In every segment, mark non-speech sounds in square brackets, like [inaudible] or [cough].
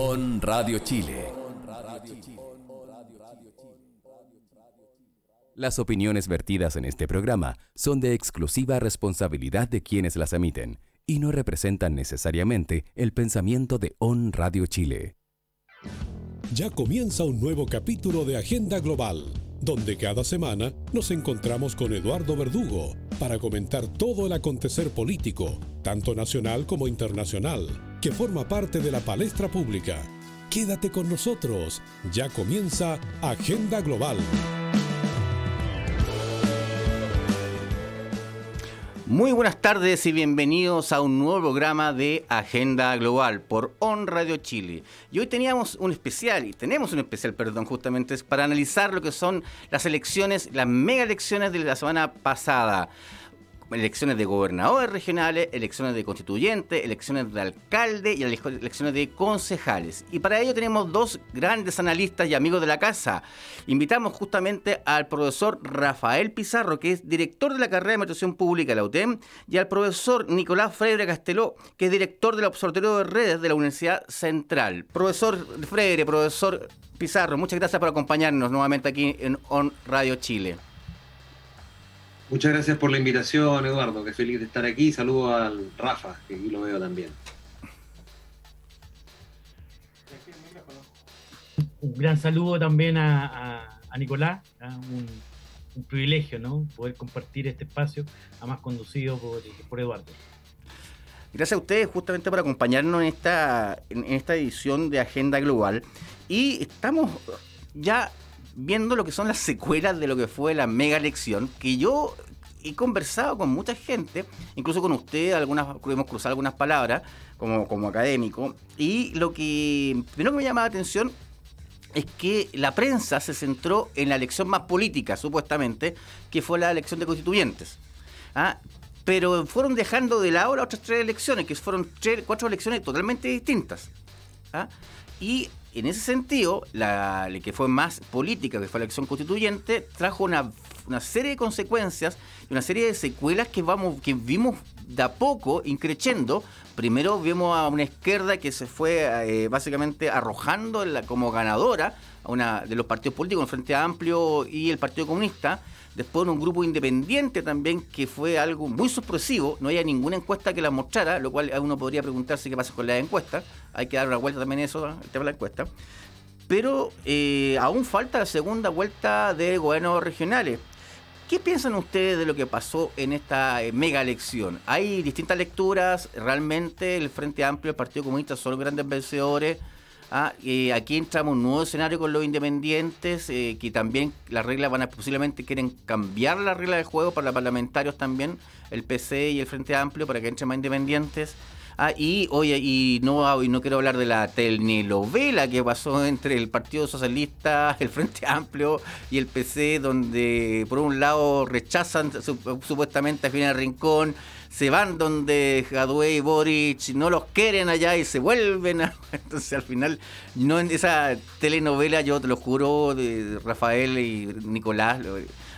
On Radio Chile. Las opiniones vertidas en este programa son de exclusiva responsabilidad de quienes las emiten y no representan necesariamente el pensamiento de On Radio Chile. Ya comienza un nuevo capítulo de Agenda Global, donde cada semana nos encontramos con Eduardo Verdugo para comentar todo el acontecer político, tanto nacional como internacional, que forma parte de la palestra pública. Quédate con nosotros, ya comienza Agenda Global. Muy buenas tardes y bienvenidos a un nuevo programa de Agenda Global por On Radio Chile. Y hoy teníamos un especial, y tenemos un especial, perdón, justamente es para analizar lo que son las elecciones, las mega elecciones de la semana pasada elecciones de gobernadores regionales, elecciones de constituyentes, elecciones de alcalde y elecciones de concejales. Y para ello tenemos dos grandes analistas y amigos de la casa. Invitamos justamente al profesor Rafael Pizarro, que es director de la carrera de Administración Pública de la UTEM, y al profesor Nicolás Freire Casteló, que es director del Observatorio de Redes de la Universidad Central. Profesor Freire, profesor Pizarro, muchas gracias por acompañarnos nuevamente aquí en On Radio Chile. Muchas gracias por la invitación, Eduardo, que feliz de estar aquí. Saludo al Rafa, que aquí lo veo también. Un gran saludo también a, Nicolás, un, privilegio, ¿no? Poder compartir este espacio, además conducido por, por Eduardo. Gracias a ustedes justamente por acompañarnos en esta, en esta edición de Agenda Global. Y estamos ya viendo lo que son las secuelas de lo que fue la mega elección, que yo he conversado con mucha gente, incluso con usted, algunas, hemos cruzado algunas palabras como, como académico, y lo que primero que me llama la atención es que la prensa se centró en la elección más política, supuestamente, que fue la elección de constituyentes. ¿ah? Pero fueron dejando de lado las otras tres elecciones, que fueron cuatro elecciones totalmente distintas. ¿ah? Y en ese sentido, la, que fue más política, que fue la elección constituyente, trajo una, serie de consecuencias y una serie de secuelas que, vamos, que vimos de a poco increciendo. Primero vimos a una izquierda que se fue eh, básicamente arrojando como ganadora a una de los partidos políticos, el Frente Amplio y el Partido Comunista Después un grupo independiente también, que fue algo muy sorpresivo. No había ninguna encuesta que la mostrara, lo cual uno podría preguntarse qué pasa con las encuestas. Hay que dar una vuelta también a eso, el tema de la encuesta. Pero eh, aún falta la segunda vuelta de gobiernos regionales. ¿Qué piensan ustedes de lo que pasó en esta eh, mega elección? Hay distintas lecturas, realmente el Frente Amplio el Partido Comunista son los grandes vencedores. Ah, aquí entramos un nuevo escenario con los independientes, eh, que también las reglas van a posiblemente quieren cambiar la regla de juego para los parlamentarios también, el PC y el Frente Amplio, para que entren más independientes. Ah, y oye, y no, y no quiero hablar de la telenovela que pasó entre el Partido Socialista, [laughs] el Frente Amplio y el PC, donde por un lado rechazan supuestamente a Final Rincón, se van donde Jadwe y Boric no los quieren allá y se vuelven. [laughs] Entonces al final, no en esa telenovela, yo te lo juro, de Rafael y Nicolás,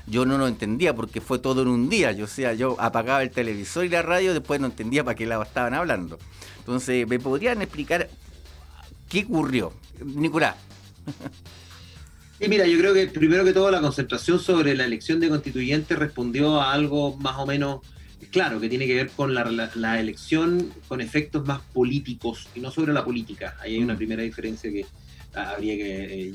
yo no lo entendía porque fue todo en un día. Yo, sea, yo apagaba el televisor y la radio, después no entendía para qué lado estaban hablando. Entonces, ¿me podrían explicar qué ocurrió? Nicolás. Y mira, yo creo que primero que todo la concentración sobre la elección de constituyentes respondió a algo más o menos claro, que tiene que ver con la, elección con efectos más políticos y no sobre la política. Ahí hay una mm. primera diferencia que habría que eh,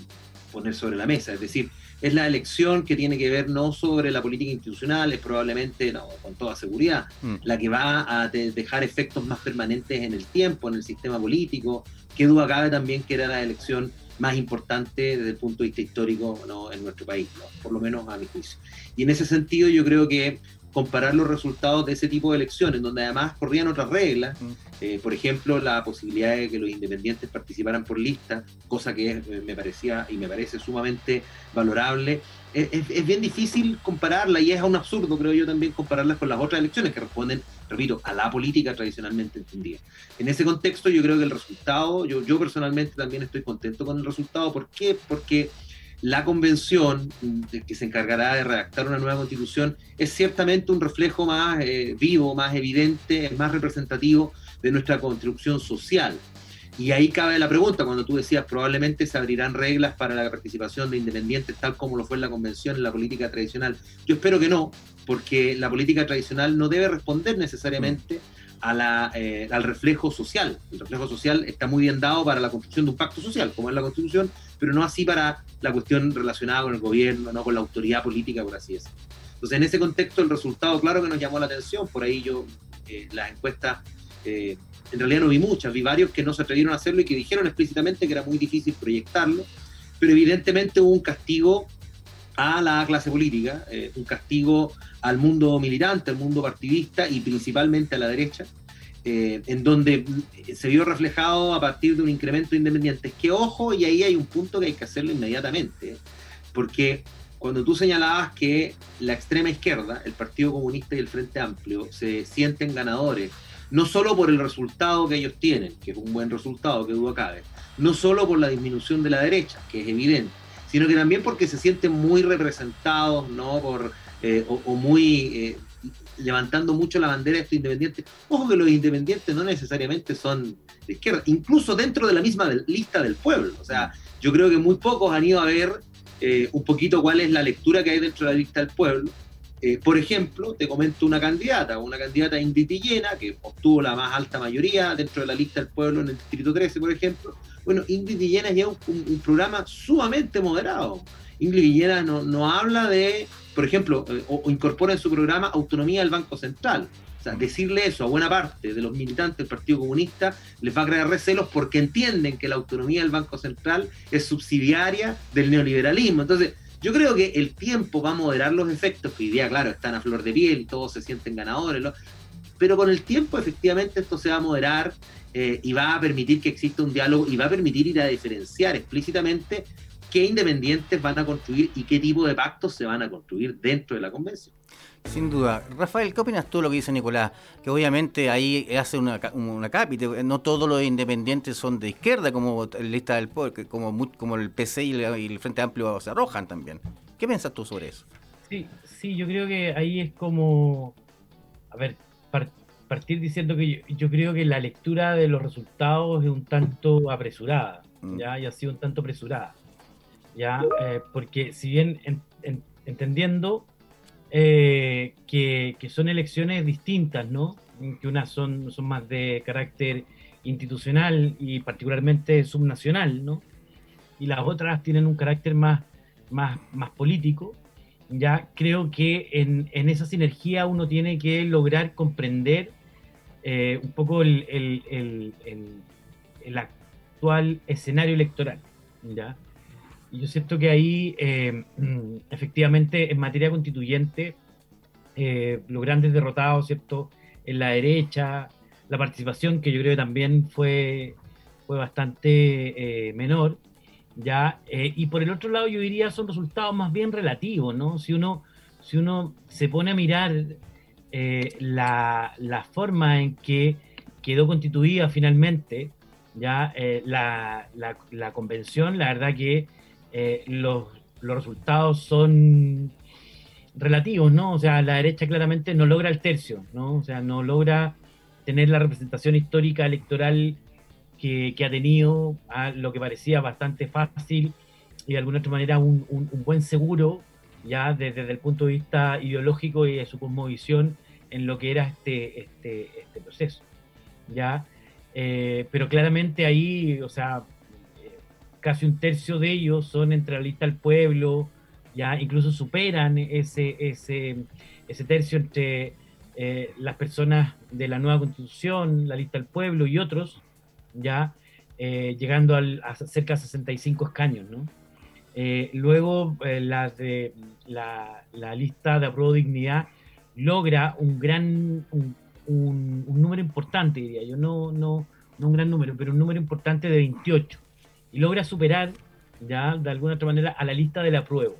poner sobre la mesa. Es decir, es la elección que tiene que ver no sobre la política institucional, es probablemente, no, con toda seguridad, mm. la que va a dejar efectos más permanentes en el tiempo, en el sistema político. Qué duda cabe también que era la elección más importante desde el punto de vista histórico ¿no? en nuestro país, por lo menos a mi juicio. Y en ese sentido yo creo que comparar los resultados de ese tipo de elecciones, donde además corrían otras reglas, eh, por ejemplo, la posibilidad de que los independientes participaran por lista, cosa que eh, me parecía y me parece sumamente valorable. Es, bien difícil compararla y es un absurdo, creo yo, también compararlas con las otras elecciones que responden, repito, a la política tradicionalmente entendida. En ese contexto, yo creo que el resultado, yo, yo personalmente también estoy contento con el resultado. ¿Por qué? Porque la convención que se encargará de redactar una nueva constitución es ciertamente un reflejo más eh, vivo, más evidente, más representativo de nuestra construcción social. y ahí cabe la pregunta, cuando tú decías, probablemente se abrirán reglas para la participación de independientes, tal como lo fue en la convención, en la política tradicional. Yo espero que no, porque la política tradicional no debe responder necesariamente a la, eh, al reflejo social. El reflejo social está muy bien dado para la construcción de un pacto social, como es la Constitución, pero no así para la cuestión relacionada con el gobierno, no con la autoridad política, por así decirlo. Entonces, en ese contexto, el resultado, claro que nos llamó la atención, por ahí yo, eh, las encuestas, eh, en realidad no vi muchas, vi varios que no se atrevieron a hacerlo y que dijeron explícitamente que era muy difícil proyectarlo, pero evidentemente hubo un castigo a la clase política, eh, un castigo al mundo militante, al mundo partidista y principalmente a la derecha, eh, en donde se vio reflejado a partir de un incremento de independientes. Que ojo, y ahí hay un punto que hay que hacerlo inmediatamente, porque cuando tú señalabas que la extrema izquierda, el Partido Comunista y el Frente Amplio, se sienten ganadores, no solo por el resultado que ellos tienen, que es un buen resultado, que duda cabe, no solo por la disminución de la derecha, que es evidente, sino que también porque se sienten muy representados, ¿no? Por, eh, o, muy eh, levantando mucho la bandera de estos independientes. Ojo que los independientes no necesariamente son de izquierda, incluso dentro de la misma lista del pueblo. O sea, yo creo que muy pocos han ido a ver eh, un poquito cuál es la lectura que hay dentro de la lista del pueblo. Eh, por ejemplo, te comento una candidata, una candidata Ingrid Villena, que obtuvo la más alta mayoría dentro de la lista del pueblo en el Distrito 13, por ejemplo. Bueno, Ingrid Villena lleva un, un, programa sumamente moderado. Ingrid Villena no, no habla de, por ejemplo, eh, o, incorpora en su programa autonomía del Banco Central. O sea, decirle eso a buena parte de los militantes del Partido Comunista les va a crear recelos porque entienden que la autonomía del Banco Central es subsidiaria del neoliberalismo. Entonces, yo creo que el tiempo va a moderar los efectos, que hoy día, claro, están a flor de piel y todos se sienten ganadores, pero con el tiempo efectivamente esto se va a moderar eh, y va a permitir que exista un diálogo y va a permitir ir a diferenciar explícitamente qué independientes van a construir y qué tipo de pactos se van a construir dentro de la convención. Sin duda. Rafael, ¿qué opinas tú de lo que dice Nicolás? Que obviamente ahí hace una, una cápita, no todos los independientes son de izquierda, como el lista del poder, como, como el PC y el, Frente Amplio se arrojan también. ¿Qué piensas tú sobre eso? Sí, sí, yo creo que ahí es como, a ver, partir diciendo que yo, creo que la lectura de los resultados es un tanto apresurada, mm. ya, y ha sido un tanto apresurada, ya, eh, porque si bien entendiendo eh, que, son elecciones distintas, ¿no? Que unas son, son más de carácter institucional y particularmente subnacional, ¿no? Y las otras tienen un carácter más, más, más político. Ya creo que en, en esa sinergia uno tiene que lograr comprender eh, un poco el, el, el, actual escenario electoral. ¿ya? Y yo siento que ahí, eh, efectivamente, en materia constituyente, eh, los grandes derrotados. En la derecha, la participación, que yo creo que también fue, fue bastante eh, menor, ¿ya? y por el otro lado, yo diría, son resultados más bien relativos, ¿no? Si uno, si uno se pone a mirar la, la, forma en que quedó constituida finalmente, ya la, la, la, convención, la verdad que eh, los, los, resultados son relativos, ¿no? O sea, la derecha claramente no logra el tercio, ¿no? O sea, no logra tener la representación histórica electoral que, que ha tenido, a lo que parecía bastante fácil y de alguna otra manera un, un, buen seguro, ya desde, el punto de vista ideológico y de su cosmovisión en lo que era este, este, este proceso, ¿ya? Eh, pero claramente ahí, o sea, casi un tercio de ellos son entre la lista del pueblo, ya incluso superan ese, ese, ese tercio entre eh, las personas de la nueva constitución, la lista del pueblo y otros, ya eh, llegando al, a cerca de 65 escaños. ¿no? Eh, luego la, de, la, la, lista de apruebo dignidad logra un gran, un, un, número importante, diría yo, no, no, no un gran número, pero un número importante de 28 y logra superar, ya de alguna otra manera, a la lista de la prueba.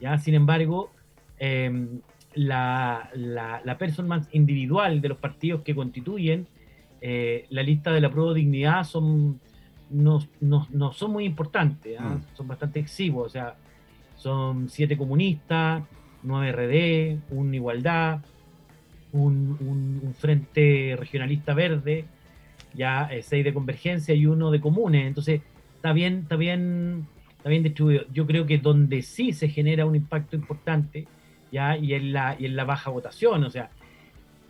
¿ya? Sin embargo, em, la, la, performance individual de los partidos que constituyen eh, la lista de la prueba dignidad son, no, no, son muy importantes, ¿ah? mm. son bastante exiguos, o sea, son siete comunistas, nueve RD, un igualdad, un, un, frente regionalista verde, ya seis de convergencia y uno de comunes. Entonces, está bien, está bien, está bien distribuido. Yo creo que donde sí se genera un impacto importante, ya, y en la, y en la baja votación, o sea,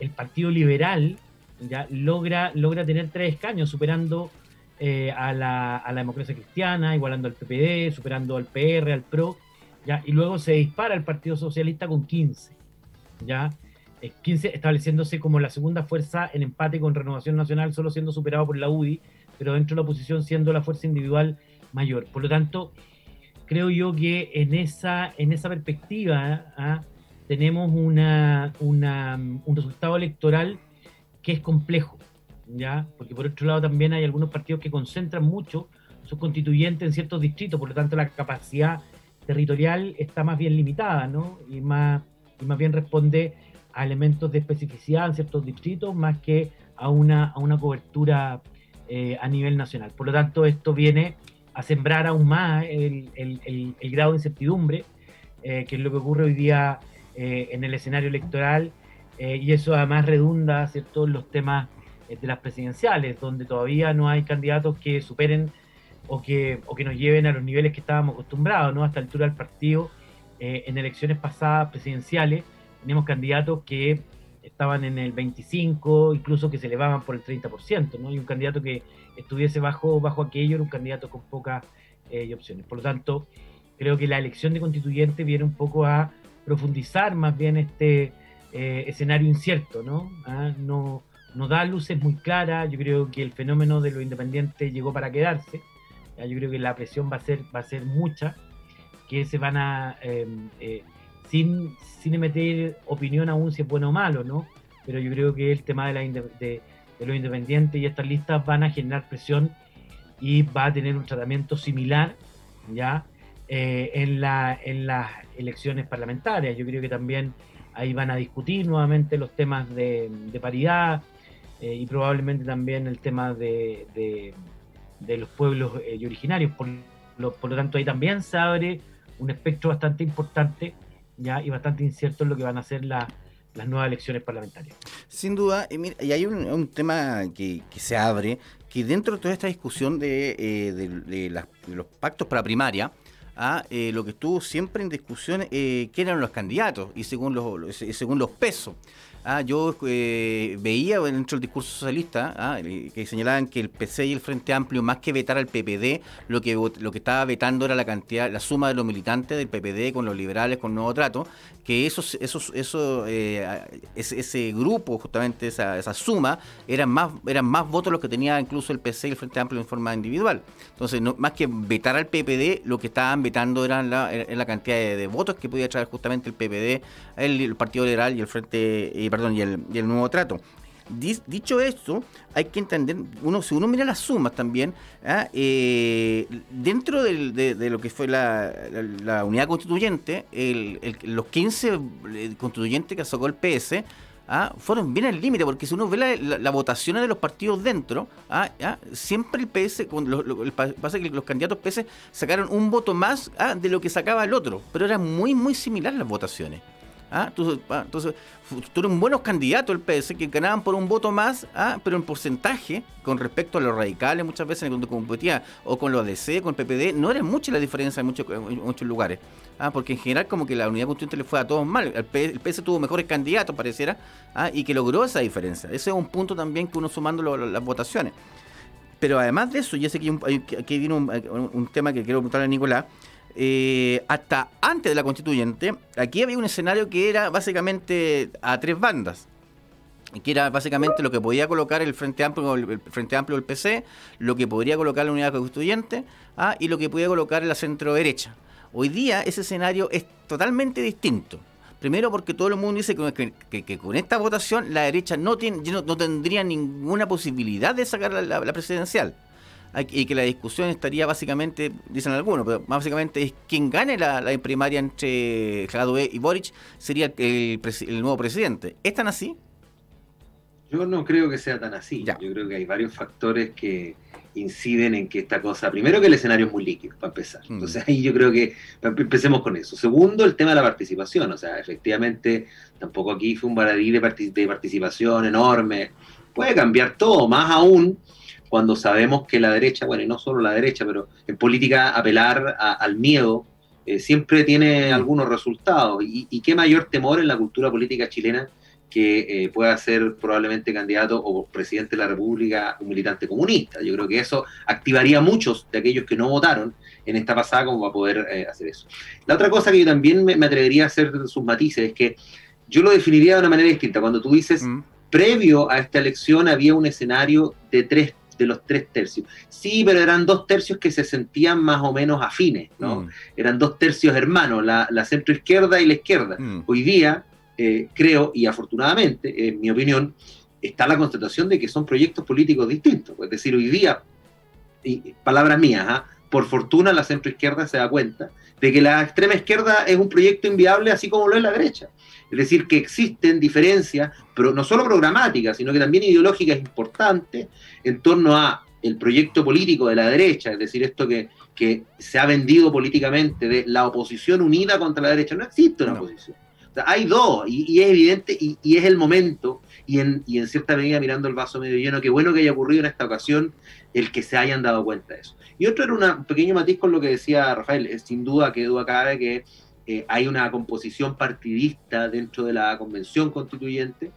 el Partido Liberal ya logra, logra tener tres escaños, superando eh, a, la, a, la, democracia cristiana, igualando al PPD, superando al PR, al PRO, ¿ya? y luego se dispara el Partido Socialista con 15, ¿ya? 15 eh, estableciéndose como la segunda fuerza en empate con Renovación Nacional, solo siendo superado por la UDI, pero dentro de la oposición siendo la fuerza individual mayor. Por lo tanto, creo yo que en esa, en esa perspectiva ¿ah? tenemos una, una, un resultado electoral que es complejo, ¿ya? Porque por otro lado también hay algunos partidos que concentran mucho sus constituyentes en ciertos distritos, por lo tanto la capacidad territorial está más bien limitada, ¿no? Y más, y más bien responde a elementos de especificidad en ciertos distritos más que a una, a una cobertura eh, a nivel nacional. Por lo tanto, esto viene a sembrar aún más el, el, el, grado de incertidumbre, eh, que es lo que ocurre hoy día eh, en el escenario electoral, y eso además redunda ¿cierto? en los temas de las presidenciales, donde todavía no hay candidatos que superen o que, o que nos lleven a los niveles que estábamos acostumbrados, ¿no? Hasta la altura del partido, en elecciones pasadas presidenciales, tenemos candidatos que estaban en el 25, incluso que se elevaban por el 30%, ¿no? Y un candidato que estuviese bajo, bajo aquello era un candidato con pocas eh, opciones. Por lo tanto, creo que la elección de constituyente viene un poco a profundizar más bien este eh, escenario incierto, ¿no? Ah, ¿no? No da luces muy claras, yo creo que el fenómeno de lo independiente llegó para quedarse, yo creo que la presión va a ser, va a ser mucha, que se van a... Em, eh, sin, sin emitir opinión aún si es bueno o malo, ¿no? Pero yo creo que el tema de, la de, los independientes y estas listas van a generar presión y va a tener un tratamiento similar, ¿ya? Eh, en, la, en las elecciones parlamentarias. Yo creo que también ahí van a discutir nuevamente los temas de, paridad eh, y probablemente también el tema de, los pueblos eh, originarios. Por lo, tanto, ahí también se abre un espectro bastante importante y bastante incierto en lo que van a ser las nuevas elecciones parlamentarias. Sin duda, y hay un, tema que, se abre, que dentro de toda esta discusión de, eh, los pactos para primaria, ¿ah? eh, lo que estuvo siempre en discusión, eh, que eran los candidatos y según los, según los pesos. Ah, yo eh, veía dentro del discurso socialista ah, que señalaban que el PC y el Frente Amplio, más que vetar al PPD, lo que lo que estaba vetando era la cantidad, la suma de los militantes del PPD con los liberales, con Nuevo Trato, que esos, esos, eso, eh, ese, grupo, justamente esa, esa suma, eran más, eran más votos los que tenía incluso el PC y el Frente Amplio en forma individual. Entonces, no, más que vetar al PPD, lo que estaban vetando eran la, la cantidad de, votos que podía traer justamente el PPD, el, Partido Liberal y el Frente, perdón, y el, Nuevo Trato. Dicho esto, hay que entender, uno, si uno mira las sumas también, ¿ah? eh, dentro de, lo que fue la, unidad constituyente, los 15 eh, constituyentes que sacó el PS, ¿ah? fueron bien al límite, porque si uno ve las la, votaciones de los partidos dentro, ¿ah? siempre el PS, lo, pasa que los candidatos PS sacaron un voto más de lo que sacaba el otro, pero eran muy, muy similares las votaciones. ¿Ah? ah entonces, tuvieron buenos candidatos el PS que ganaban por un voto más, ¿ah? pero en porcentaje, con respecto a los radicales muchas veces cuando competía, o con los ADC, con el PPD, no era mucha la diferencia en muchos, muchos lugares. ¿ah? Porque en general como que la unidad constituyente le fue a todos mal. El PS, tuvo mejores candidatos, pareciera, ¿ah? y que logró esa diferencia. Ese es un punto también que uno sumando las votaciones. Pero además de eso, ya sé que aquí viene un tema que quiero preguntarle a Nicolás, eh, hasta antes de la constituyente, aquí había un escenario que era básicamente a tres bandas que era básicamente lo que podía colocar el Frente Amplio el Frente Amplio del PC, lo que podría colocar la Unidad Constituyente ah, y lo que podía colocar la centro derecha. Hoy día ese escenario es totalmente distinto. Primero porque todo el mundo dice que, con esta votación la derecha no, tiene, no, tendría ninguna posibilidad de sacar la presidencial y que la discusión estaría básicamente, dicen algunos, pero básicamente es quien gane la, primaria entre Jadwe y Boric sería el, nuevo presidente. ¿Es tan así? Yo no creo que sea tan así. Yo creo que hay varios factores que inciden en que esta cosa, primero que el escenario es muy líquido, para empezar. Mm. Entonces ahí yo creo que empecemos con eso. Segundo, el tema de la participación. O sea, efectivamente, tampoco aquí fue un baradí de, de participación enorme puede cambiar todo, más aún cuando sabemos que la derecha, bueno, y no solo la derecha, pero en política apelar al miedo eh, siempre tiene algunos resultados. Y, qué mayor temor en la cultura política chilena que eh, pueda ser probablemente candidato o presidente de la República un militante comunista. Yo creo que eso activaría a muchos de aquellos que no votaron en esta pasada como va a poder eh, hacer eso. La otra cosa que yo también me, atrevería a hacer sus matices es que yo lo definiría de una manera distinta. Cuando tú dices, mm. previo a esta elección había un escenario de tres de los tres tercios. Sí, pero eran dos tercios que se sentían más o menos afines, ¿no? Mm. Eran dos tercios hermanos, la, la centro izquierda y la izquierda. Mm. Hoy día, eh, creo, y afortunadamente, en mi opinión, está la constatación de que son proyectos políticos distintos. Es decir, hoy día, y, palabras mías, ¿ah? por fortuna la centro izquierda se da cuenta de que la extrema izquierda es un proyecto inviable así como lo es la derecha. Es decir, que existen diferencias, pero no solo programáticas, sino que también ideológicas importantes en torno a el proyecto político de la derecha, es decir, esto que, que se ha vendido políticamente de la oposición unida contra la derecha. No existe una oposición. hay dos, y, es evidente, y, y, es el momento, y en, y en cierta medida mirando el vaso medio lleno, qué bueno que haya ocurrido en esta ocasión el que se hayan dado cuenta de eso. Y otro era un pequeño matiz con lo que decía Rafael, sin duda que duda cabe que eh, hay una composición partidista dentro de la convención constituyente,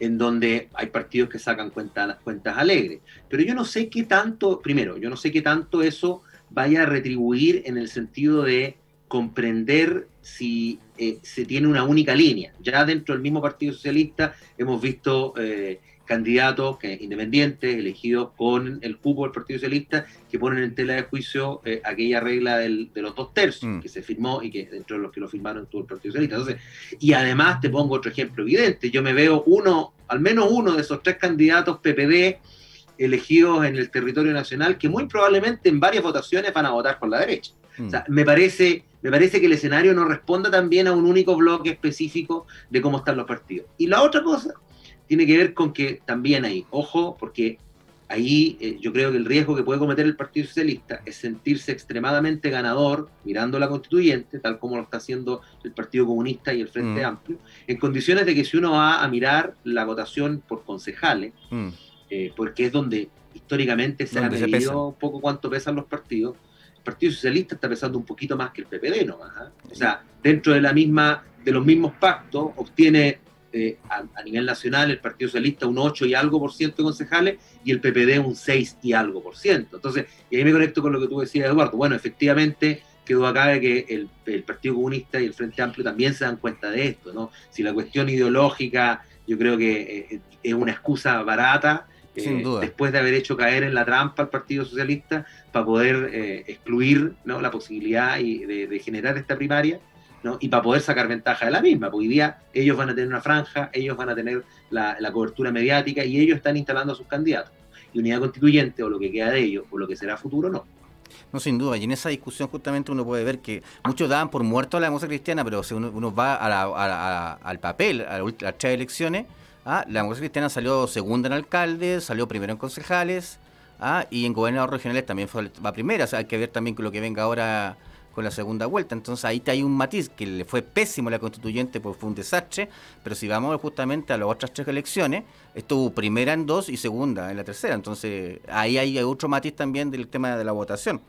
en donde hay partidos que sacan cuentas alegres. Pero yo no sé qué tanto, primero, yo no sé qué tanto eso vaya a retribuir en el sentido de comprender si eh, se tiene una única línea. Ya dentro del mismo Partido Socialista hemos visto eh, candidatos que, independientes elegidos con el cupo del Partido Socialista que ponen en tela de juicio eh, aquella regla de los dos tercios mm. que se firmó y que dentro de los que lo firmaron todo el Partido Socialista. Entonces, y además te pongo otro ejemplo evidente. Yo me veo uno, al menos uno de esos tres candidatos PPD elegidos en el territorio nacional que muy probablemente en varias votaciones van a votar por la derecha. O sea, mm. me parece, me parece que el escenario no responda también a un único bloque específico de cómo están los partidos. Y la otra cosa tiene que ver con que también hay, ojo, porque ahí eh, yo creo que el riesgo que puede cometer el Partido Socialista es sentirse extremadamente ganador mirando la constituyente, tal como lo está haciendo el Partido Comunista y el Frente mm. Amplio, en condiciones de que si uno va a mirar la votación por concejales, mm. eh, porque es donde históricamente se ha medido un poco cuánto pesan los partidos, el Partido Socialista está pesando un poquito más que el PPD nomás. ¿ah? O sea, dentro de la misma, de los mismos pactos, obtiene eh, a, nivel nacional el Partido Socialista un 8 y algo por ciento de concejales y el PPD un 6 y algo por ciento. Entonces, y ahí me conecto con lo que tú decías, Eduardo. Bueno, efectivamente quedó acá de que el, Partido Comunista y el Frente Amplio también se dan cuenta de esto, ¿no? Si la cuestión ideológica yo creo que eh, es una excusa barata, eh, después de haber hecho caer en la trampa al Partido Socialista para poder excluir ¿no? la posibilidad y de, generar esta primaria, y para poder sacar ventaja de la misma, porque hoy día ellos van a tener una franja, ellos van a tener la, cobertura mediática y ellos están instalando a sus candidatos. Y unidad constituyente, o lo que queda de ellos, o lo que será futuro, no. No, sin duda. Y en esa discusión justamente uno puede ver que muchos daban por muerto a la democracia cristiana, pero si uno, va al papel, a las tres elecciones, ¿ah? la democracia cristiana salió segunda en alcaldes, salió primero en concejales, ¿ah? y en gobernadores regionales también fue, va primera. O sea, hay que ver también con lo que venga ahora con la segunda vuelta. Entonces ahí hay un matiz que le fue pésimo a la constituyente porque fue un desastre, pero si vamos justamente a las otras tres elecciones, estuvo primera en dos y segunda en la tercera. Entonces ahí hay otro matiz también del tema de la votación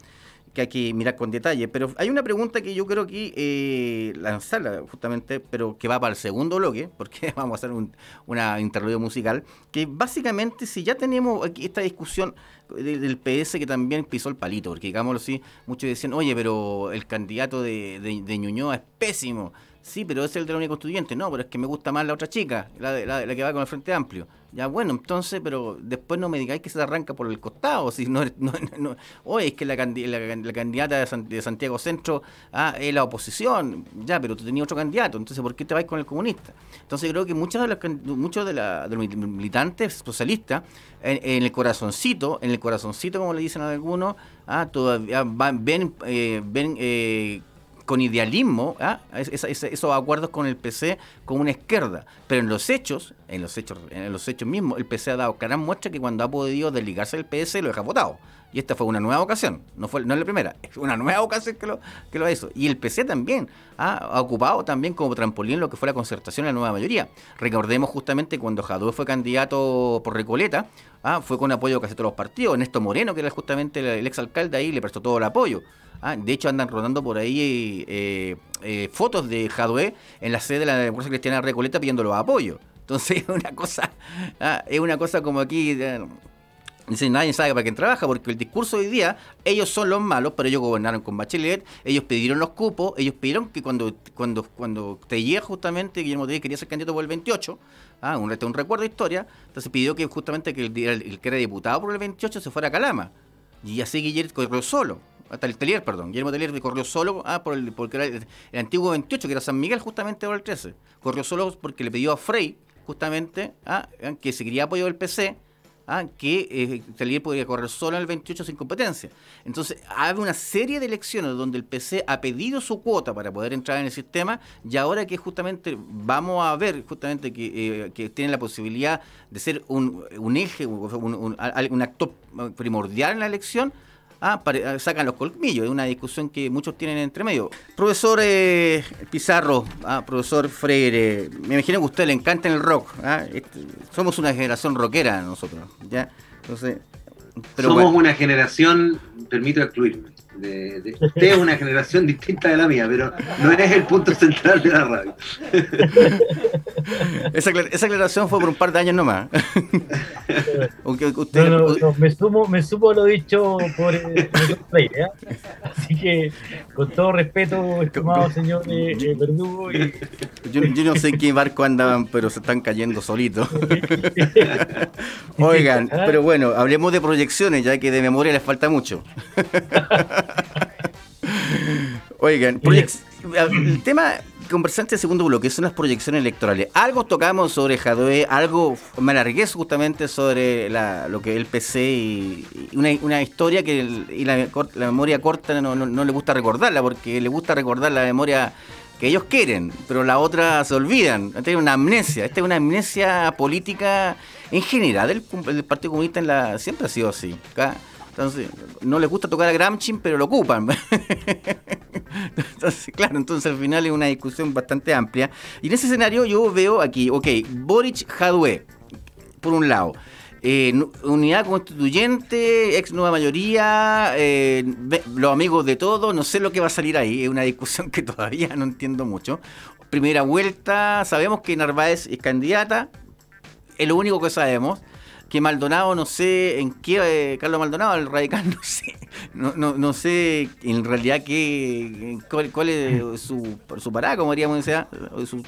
que hay que mirar con detalle. Pero hay una pregunta que yo creo que eh, lanzarla justamente, pero que va para el segundo bloque, [laughs] porque vamos a hacer un una interludio musical, que básicamente si ya tenemos aquí esta discusión del PS que también pisó el palito, porque digámoslo así, muchos decían, oye, pero el candidato de, de, de Ñuñoa es pésimo. Sí, pero es el de la Unión Constituyente. No, pero es que me gusta más la otra chica, la, la, la que va con el Frente Amplio. Ya, bueno, entonces, pero después no me digáis que se arranca por el costado. Si no, [laughs] no, no oye, es que la, la, candidata de, Santiago Centro ah, es la oposición. Ya, pero tú tenías otro candidato. Entonces, ¿por qué te vais con el comunista? Entonces, creo que muchos de los, muchos de, de los militantes socialistas, en, el corazoncito, en el corazoncito, como le dicen a algunos, ah, todavía ven, eh, ven eh, con idealismo ¿ah? esos acuerdos con el PC con una izquierda. Pero en los hechos, en los hechos, en los hechos mismos, el PC ha dado gran muestra que cuando ha podido desligarse del PS lo deja votado. Y esta fue una nueva ocasión, no fue no es la primera, es una nueva ocasión que lo, que lo hizo. Y el PC también ha, ocupado también como trampolín lo que fue la concertación en la nueva mayoría. Recordemos justamente cuando Jadue fue candidato por Recoleta, ¿ah? fue con apoyo de casi todos los partidos. Néstor Moreno, que era justamente el, exalcalde ahí, le prestó todo el apoyo. ¿Ah? De hecho, andan rodando por ahí eh, eh, fotos de Jadue en la sede de la Democracia Cristiana de Recoleta pidiéndolo apoyo. Entonces [laughs] es una cosa, ¿ah? es una cosa como aquí, eh, Dicen, nadie sabe para quién trabaja, porque el discurso hoy día, ellos son los malos, pero ellos gobernaron con Bachelet, ellos pidieron los cupos, ellos pidieron que cuando cuando cuando justamente, Guillermo Tellez quería ser candidato por el 28, ah, un, un recuerdo de historia, entonces pidió que justamente que el, que era diputado por el 28 se fuera a Calama. Y así Guillermo corrió solo, hasta el Telier, perdón, Guillermo Telier corrió solo ah, por el, porque era el, antiguo 28, que era San Miguel justamente por el 13. Corrió solo porque le pidió a Frey, justamente, ah, que se quería apoyo del PC, ¿ah? que eh, podría correr solo en el 28 sin competencia. Entonces, hay una serie de elecciones donde el PC ha pedido su cuota para poder entrar en el sistema y ahora que justamente vamos a ver justamente que, eh, que tienen la posibilidad de ser un, un eje, un, un actor primordial en la elección, Ah, ah, sacan los colmillos, es una discusión que muchos tienen entre medio. Profesor eh, Pizarro, ah, profesor Freire, me imagino que a usted le encanta el rock. Ah, este, somos una generación rockera nosotros, ¿ya? Entonces, somos una generación, permito excluirme, de, usted es una generación distinta de la mía, pero no es el punto central de la radio. [laughs] esa, esa aclaración fue por un par de años nomás. [laughs] usted, me, sumo, me sumo lo dicho por el, ¿eh? Así que, con todo respeto, estimado señor eh, eh, Verdugo. [laughs] Yo, yo, no sé en qué barco andaban, pero se están cayendo solitos. Oigan, pero bueno, hablemos de proyecciones, ya que de memoria les falta mucho. [laughs] Oigan, el tema conversante del segundo bloque son las proyecciones electorales. Algo tocamos sobre Jadwe, algo me alargué justamente sobre lo que es el PC y, una, historia que la, memoria corta no, le gusta recordarla, porque le gusta recordar la memoria que ellos quieren, pero la otra se olvidan. Esta es una amnesia, esta es una amnesia política en general del, Partido Comunista en la, siempre ha sido así. Entonces, no les gusta tocar a Gramsci, pero lo ocupan. [laughs] entonces, claro, entonces al final es una discusión bastante amplia. Y en ese escenario yo veo aquí, ok, Boric Jadwe, por un lado. Eh, unidad constituyente, ex nueva mayoría, eh, los amigos de todos, no sé lo que va a salir ahí, es una discusión [laughs] que todavía no entiendo mucho. Primera vuelta, sabemos que Narváez es candidata, es lo único que sabemos que Maldonado, no sé en qué, eh, Carlos Maldonado, el radical, [laughs] no sé, no, no, no sé en realidad qué, cuál, es su, su parada, como diríamos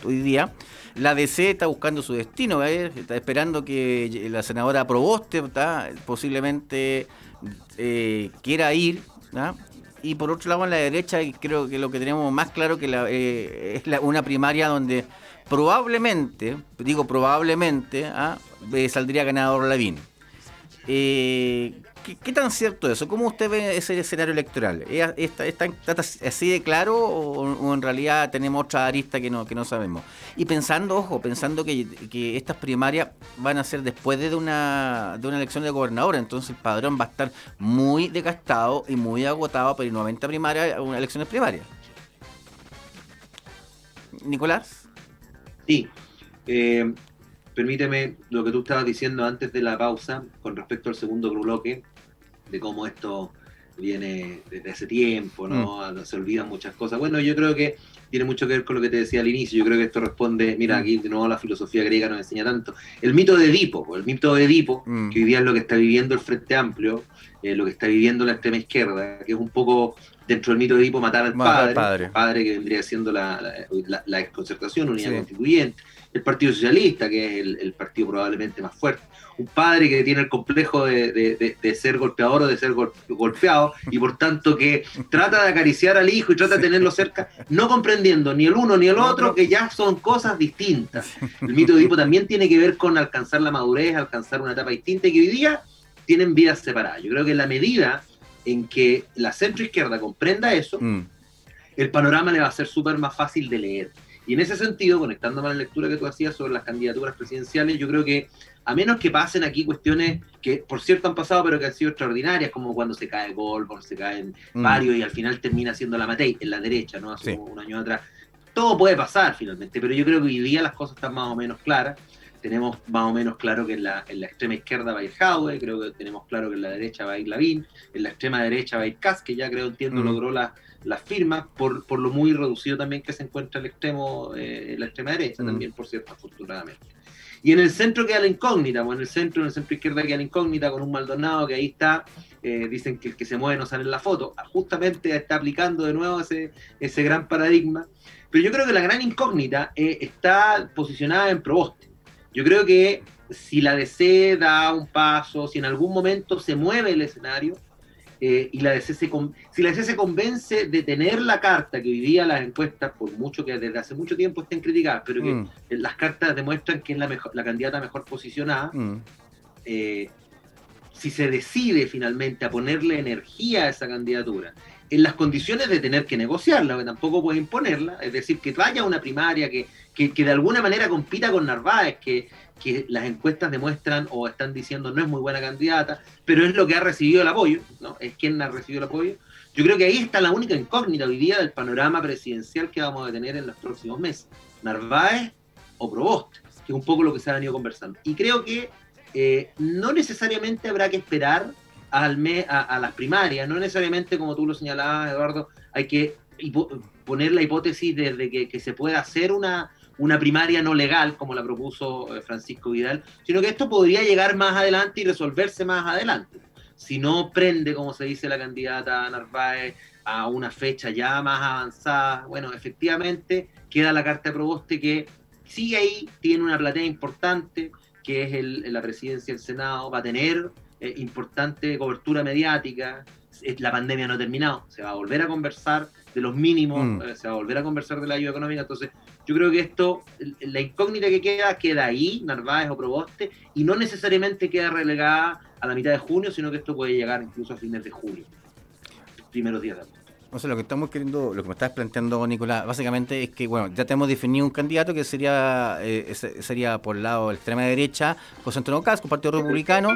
hoy día. La DC está buscando su destino, está esperando que la senadora Proboste está, posiblemente eh, quiera ir. Y por otro lado, en la derecha, creo que lo que tenemos más claro que eh, es una primaria donde probablemente, digo probablemente, ¿ah? Eh, saldría ganador Lavín. Eh, ¿qué, tan cierto es eso? ¿Cómo usted ve ese escenario electoral? ¿Está, así de claro o, en realidad tenemos otra arista que no, que no sabemos? Y pensando, ojo, pensando que, estas primarias van a ser después de una, de una elección de gobernador, entonces el padrón va a estar muy desgastado y muy agotado para ir 90 primarias a elecciones primarias. Nicolás. Sí. Eh, permíteme lo que tú estabas diciendo antes de la pausa con respecto al segundo bloque, de cómo esto viene desde hace tiempo, ¿no? Mm. Se olvidan muchas cosas. Bueno, yo creo que tiene mucho que ver con lo que te decía al inicio. Yo creo que esto responde, mira, mm. aquí de nuevo la filosofía griega nos enseña tanto. El mito de Edipo, el mito de Edipo, mm. que hoy día es lo que está viviendo el Frente Amplio, eh, lo que está viviendo la extrema izquierda, que es un poco dentro del mito de Edipo matar al padre, padre, que vendría siendo la, la, la, exconcertación, unidad constituyente, el Partido Socialista, que es el, partido probablemente más fuerte, un padre que tiene el complejo de, ser golpeador o de ser golpeado, y por tanto que trata de acariciar al hijo y trata de tenerlo cerca, no comprendiendo ni el uno ni el otro, que ya son cosas distintas. El mito de Edipo también tiene que ver con alcanzar la madurez, alcanzar una etapa distinta, y que hoy día tienen vidas separadas. Yo creo que en la medida en que la centroizquierda comprenda eso, mm. el panorama le va a ser súper más fácil de leer. Y en ese sentido, conectándome a la lectura que tú hacías sobre las candidaturas presidenciales, yo creo que a menos que pasen aquí cuestiones que por cierto han pasado pero que han sido extraordinarias, como cuando se cae Gol, cuando se caen mm. varios y al final termina siendo la Matei en la derecha, ¿no? Hace un año atrás. Todo puede pasar finalmente, pero yo creo que hoy día las cosas están más o menos claras. Tenemos más o menos claro que en la, en la extrema izquierda va a ir Jaude, creo que tenemos claro que en la derecha va a ir Lavín, en la extrema derecha va a ir Kass, que ya creo, entiendo, mm. logró las firmas, por, por lo muy reducido también que se encuentra el extremo, eh, la extrema derecha, mm. también, por cierto, afortunadamente. Y en el centro queda la incógnita, pues en el centro, en el centro izquierda queda la incógnita con un Maldonado que ahí está, eh, dicen que el que se mueve no sale en la foto, justamente está aplicando de nuevo ese, ese gran paradigma. Pero yo creo que la gran incógnita eh, está posicionada en Proboste. Yo creo que si la DC da un paso, si en algún momento se mueve el escenario, eh, y la DC se, si la DC se convence de tener la carta que vivía las encuestas, por mucho que desde hace mucho tiempo estén criticadas, pero que mm. las cartas demuestran que es la, mejor, la candidata mejor posicionada, mm. eh, si se decide finalmente a ponerle energía a esa candidatura, en las condiciones de tener que negociarla, que tampoco puede imponerla, es decir, que vaya una primaria que, que, que de alguna manera compita con Narváez, que, que las encuestas demuestran o están diciendo no es muy buena candidata, pero es lo que ha recibido el apoyo, ¿no? Es quien ha recibido el apoyo. Yo creo que ahí está la única incógnita hoy día del panorama presidencial que vamos a tener en los próximos meses. Narváez o Proboste, que es un poco lo que se ha venido conversando. Y creo que eh, no necesariamente habrá que esperar al me, a, las primarias, no necesariamente como tú lo señalabas, Eduardo, hay que poner la hipótesis de, que, que se pueda hacer una, una primaria no legal, como la propuso eh, Francisco Vidal, sino que esto podría llegar más adelante y resolverse más adelante. Si no prende, como se dice la candidata Narváez, a una fecha ya más avanzada, bueno, efectivamente queda la carta de Proboste que sigue ahí, tiene una platea importante, que es el, la presidencia del Senado, va a tener eh, importante cobertura mediática, la pandemia no ha terminado, se va a volver a conversar de los mínimos, mm. eh, se va a volver a conversar de la ayuda económica, entonces yo creo que esto, la incógnita que queda, queda ahí, Narváez o Proboste, y no necesariamente queda relegada a la mitad de junio, sino que esto puede llegar incluso a fines de julio, primeros días de agosto. O sea, lo que estamos queriendo, lo que me estás planteando, Nicolás, básicamente es que, bueno, ya tenemos definido un candidato que sería eh, sería por el lado de la extrema derecha, José Antonio Casco, Partido Republicano,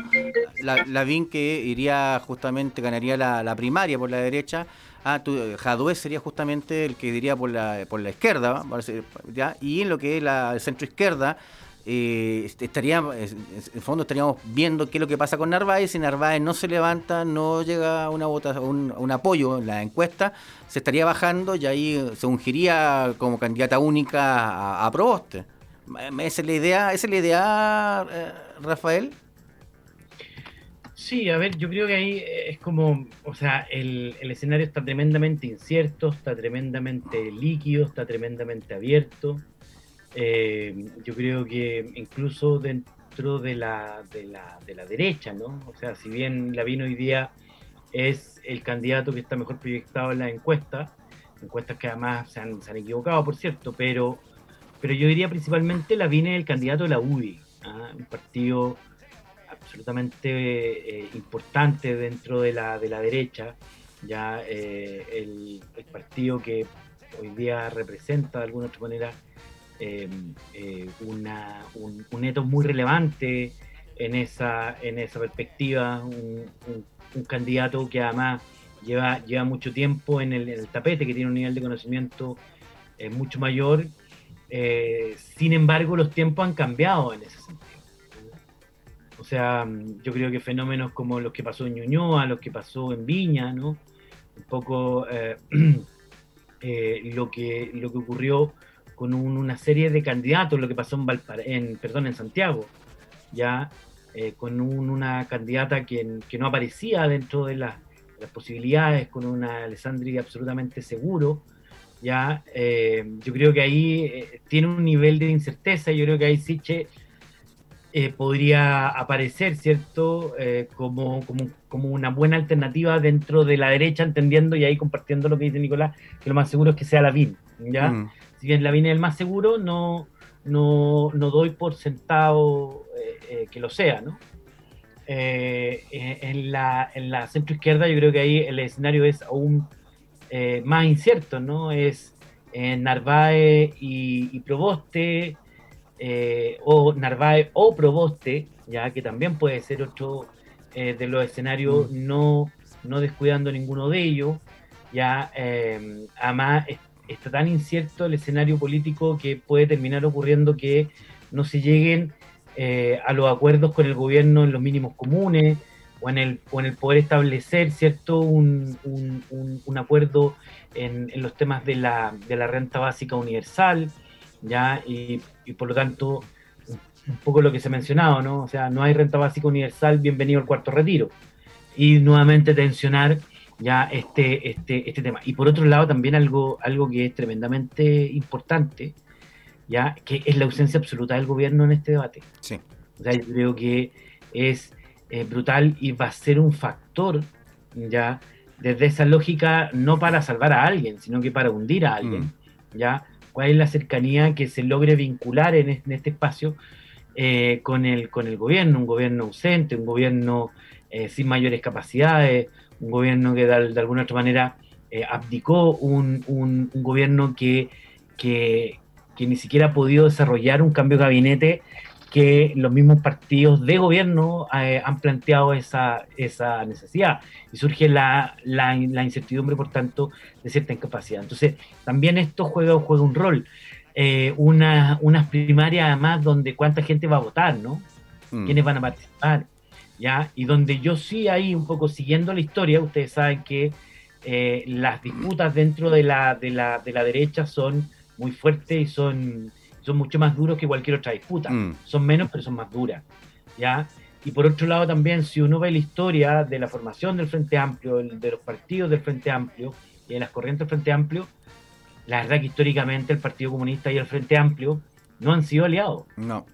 la, la VIN que iría justamente, ganaría la, primaria por la derecha, Ah, Jadue sería justamente el que diría por la, por la izquierda, y en lo que es la centro izquierda, eh, estaría, en el fondo estaríamos viendo qué es lo que pasa con Narváez. Si Narváez no se levanta, no llega una un, un, apoyo en la encuesta, se estaría bajando y ahí se ungiría como candidata única a, a Proboste. ¿Esa es la idea, ¿Esa es la idea eh, Rafael? Sí, a ver, yo creo que ahí es como, o sea, el, escenario está tremendamente incierto, está tremendamente líquido, está tremendamente abierto. Eh, yo creo que incluso dentro de la, de la, de la derecha, ¿no? O sea, si bien Lavín hoy día es el candidato que está mejor proyectado en la encuesta, encuestas que además se han, equivocado, por cierto, pero, pero yo diría principalmente Lavín es el candidato de la UDI, ¿ah? un partido absolutamente eh, importante dentro de la, de la derecha, ya eh, el, partido que hoy día representa de alguna otra manera eh, una, un, un, heto muy relevante en esa, en esa perspectiva, un, candidato que además lleva, lleva mucho tiempo en el, tapete, que tiene un nivel de conocimiento mucho mayor. sin embargo, los tiempos han cambiado en ese sentido. O sea, yo creo que fenómenos como los que pasó en Ñuñoa, los que pasó en Viña, ¿no? Un poco eh, [clears throat] eh, lo, que, lo que ocurrió con una serie de candidatos, lo que pasó en, Santiago, ya eh, con una candidata que, no aparecía dentro de las posibilidades, con una Alessandri absolutamente seguro, ya yo creo que ahí tiene un nivel de incerteza, yo creo que ahí Siche eh, podría aparecer, ¿cierto?, eh, como, como, una buena alternativa dentro de la derecha, entendiendo y ahí compartiendo lo que dice Nicolás, que lo más seguro es que sea Lavín, ¿ya? Mm. Si bien Lavín es el más seguro, no, no, no doy por sentado eh, que lo sea, ¿no? en, la, en la centro izquierda yo creo que ahí el escenario es aún más inciertos, ¿no? Es Narváez y, Proboste, o Narváez o Proboste, ya que también puede ser otro de los escenarios, mm. no, no descuidando ninguno de ellos. Ya, además, está tan incierto el escenario político que puede terminar ocurriendo que no se lleguen eh, a los acuerdos con el gobierno en los mínimos comunes o en el, o en el poder establecer cierto un, un, acuerdo en, en, los temas de la, de la renta básica universal ya y, y, por lo tanto un poco lo que se ha mencionado no o sea no hay renta básica universal bienvenido al cuarto retiro y nuevamente tensionar ya este, este, este tema. Y por otro lado, también algo, algo que es tremendamente importante, ya que es la ausencia absoluta del gobierno en este debate. Sí. O sea, yo creo que es eh, brutal y va a ser un factor, ya, desde esa lógica, no para salvar a alguien, sino que para hundir a alguien, mm. ya. ¿Cuál es la cercanía que se logre vincular en, este espacio eh, con, el, con el gobierno? Un gobierno ausente, un gobierno eh, sin mayores capacidades, un gobierno que de, alguna otra manera eh, abdicó, un, un, gobierno que, que, ni siquiera ha podido desarrollar un cambio de gabinete que los mismos partidos de gobierno eh, han planteado esa, esa necesidad y surge la, la, incertidumbre, por tanto, de cierta incapacidad. Entonces, también esto juega, juega un rol. Eh, una, unas primarias, además, donde cuánta gente va a votar, ¿no? Mm. ¿Quiénes van a participar? ¿ya? Y donde yo sí ahí un poco siguiendo la historia, ustedes saben que eh, las disputas dentro de la, de, la, de la derecha son muy fuertes y son, son mucho más duros que cualquier otra disputa. Mm. Son menos, pero son más duras, ¿ya? Y por otro lado también, si uno ve la historia de la formación del Frente Amplio, de los partidos del Frente Amplio y de las corrientes del Frente Amplio, la verdad que históricamente el Partido Comunista y el Frente Amplio no han sido aliados. No.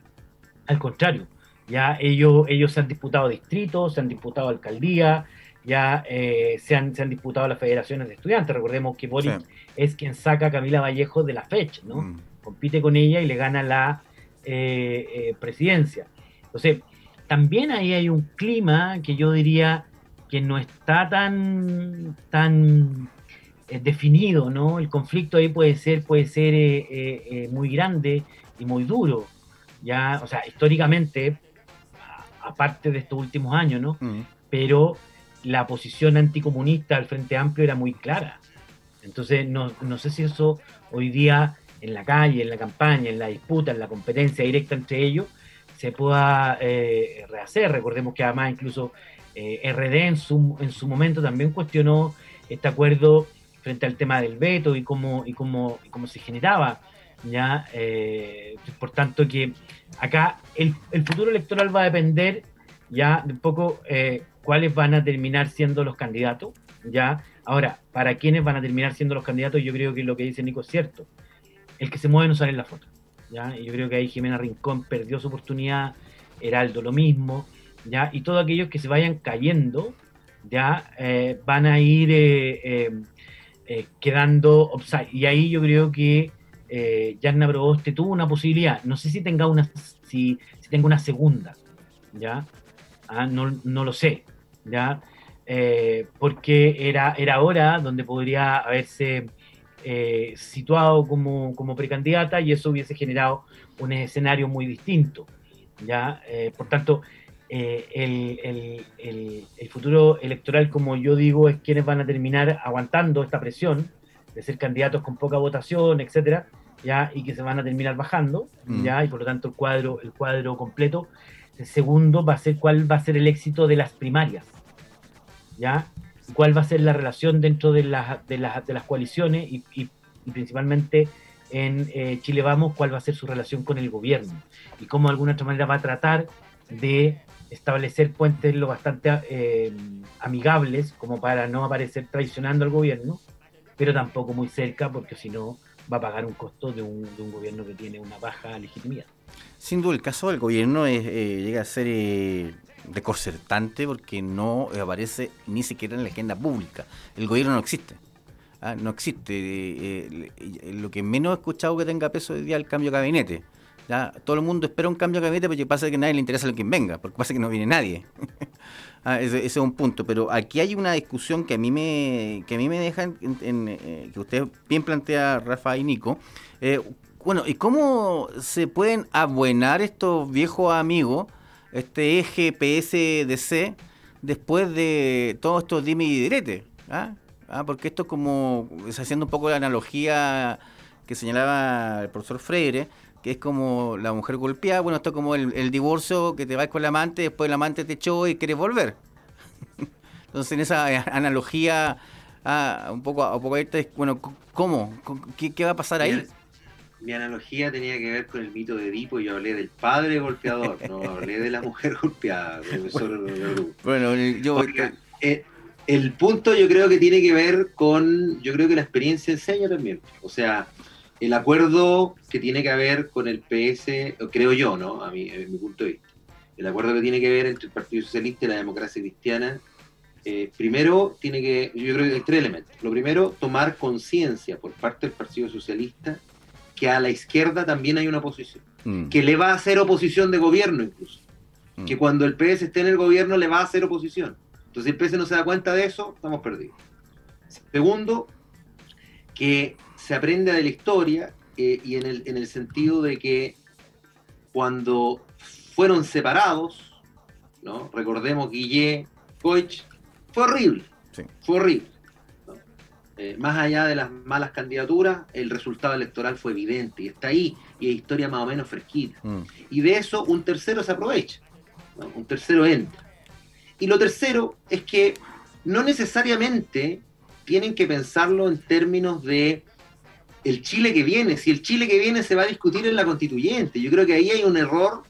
Al contrario, ya ellos, ellos se han disputado distritos, se han disputado alcaldía, ya eh, se, han, se han disputado las federaciones de estudiantes. Recordemos que Boris es quien saca a Camila Vallejo de la fecha, ¿no? Mm. Compite con ella y le gana la eh, eh, presidencia. Entonces, también ahí hay un clima que yo diría que no está tan, tan definido, ¿no? El conflicto ahí puede ser, puede ser muy grande y muy duro. Ya, o sea, históricamente aparte de estos últimos años, ¿no? Mm. Pero la posición anticomunista del Frente Amplio era muy clara. Entonces, no, sé si eso hoy día en la calle, en la campaña, en la disputa, en la competencia directa entre ellos, se pueda eh, rehacer. Recordemos que además incluso eh, RD en su, en su momento también cuestionó este acuerdo frente al tema del veto y cómo, y cómo, y cómo se generaba. ¿ya? Eh, por tanto, que acá el, futuro electoral va a depender ya de un poco eh, cuáles van a terminar siendo los candidatos, ¿ya? Ahora, para quiénes van a terminar siendo los candidatos, yo creo que lo que dice Nico es cierto. El que se mueve no sale en la foto, ¿ya? Y yo creo que ahí Jimena Rincón perdió su oportunidad, Heraldo lo mismo, ¿ya? Y todos aquellos que se vayan cayendo, ¿ya? Eh, van a ir quedando Y ahí yo creo que eh, Yarna Proboste tuvo una posibilidad, no sé si tenga una, si, tenga una segunda, ¿ya? Ah, no, no, lo sé, ¿ya? Eh, porque era, era hora donde podría haberse eh, situado como, como, precandidata y eso hubiese generado un escenario muy distinto, ¿ya? Eh, por tanto, el, el, el, el futuro electoral, como yo digo, es quienes van a terminar aguantando esta presión, de ser candidatos con poca votación, etcétera, ya, y que se van a terminar bajando, mm. ya, y por lo tanto el cuadro, el cuadro completo. El segundo va a ser cuál va a ser el éxito de las primarias, ya, cuál va a ser la relación dentro de, las de, de las coaliciones y, y, principalmente en eh, Chile Vamos, cuál va a ser su relación con el gobierno y cómo de alguna otra manera va a tratar de establecer puentes lo bastante eh, amigables como para no aparecer traicionando al gobierno pero tampoco muy cerca, porque si no va a pagar un costo de un, de un gobierno que tiene una baja legitimidad. Sin duda, el caso del gobierno es, eh, llega a ser eh, reconcertante porque no aparece ni siquiera en la agenda pública. El gobierno no existe. Ah, no existe. Eh, lo que menos he escuchado que tenga peso hoy día es el cambio de gabinete. ¿ya? Todo el mundo espera un cambio de gabinete porque pasa que a nadie le interesa lo que venga, porque pasa que no viene nadie. [laughs] Ah, ese, es un punto, pero aquí hay una discusión que a mí me, que a mí me deja, eh, que usted bien plantea, Rafa y Nico. Eh, bueno, ¿y cómo se pueden abuenar estos viejos amigos, este eje PSDC, después de todos estos dime y direte? ¿Ah? ¿Ah? Porque esto es como, haciendo un poco la analogía que señalaba el profesor Freire, que es como la mujer golpeada, bueno, esto es como el, divorcio que te vas con el amante, después el amante te echó y quieres volver. [laughs] Entonces, en esa analogía, ah, un poco, un poco bueno, ¿cómo? ¿Qué, ¿Qué, va a pasar ahí? Mi, analogía tenía que ver con el mito de Edipo, yo hablé del padre golpeador, no hablé de la mujer golpeada, [laughs] Bueno, yo... Eh, el punto yo creo que tiene que ver con, yo creo que la experiencia enseña también. O sea, el acuerdo que tiene que haber con el PS, creo yo, ¿no? A mi, mi punto de vista. El acuerdo que tiene que ver entre el Partido Socialista y la democracia cristiana, eh, primero tiene que, yo creo que hay tres elementos. Lo primero, tomar conciencia por parte del Partido Socialista que a la izquierda también hay una oposición, mm. que le va a hacer oposición de gobierno incluso, mm. que cuando el PS esté en el gobierno le va a hacer oposición. Entonces, si el PS no se da cuenta de eso, estamos perdidos. Segundo, que se aprende de la historia eh, y en el, en el sentido de que cuando fueron separados, ¿no? recordemos Guillé, Koich, fue horrible, fue horrible. Eh, más allá de las malas candidaturas, el resultado electoral fue evidente y está ahí, y es historia más o menos fresquita. Mm. Y de eso un tercero se aprovecha, un tercero entra. Y lo tercero es que no necesariamente tienen que pensarlo en términos de el Chile que viene, si el Chile que viene se va a discutir en la constituyente. Yo creo que ahí hay un error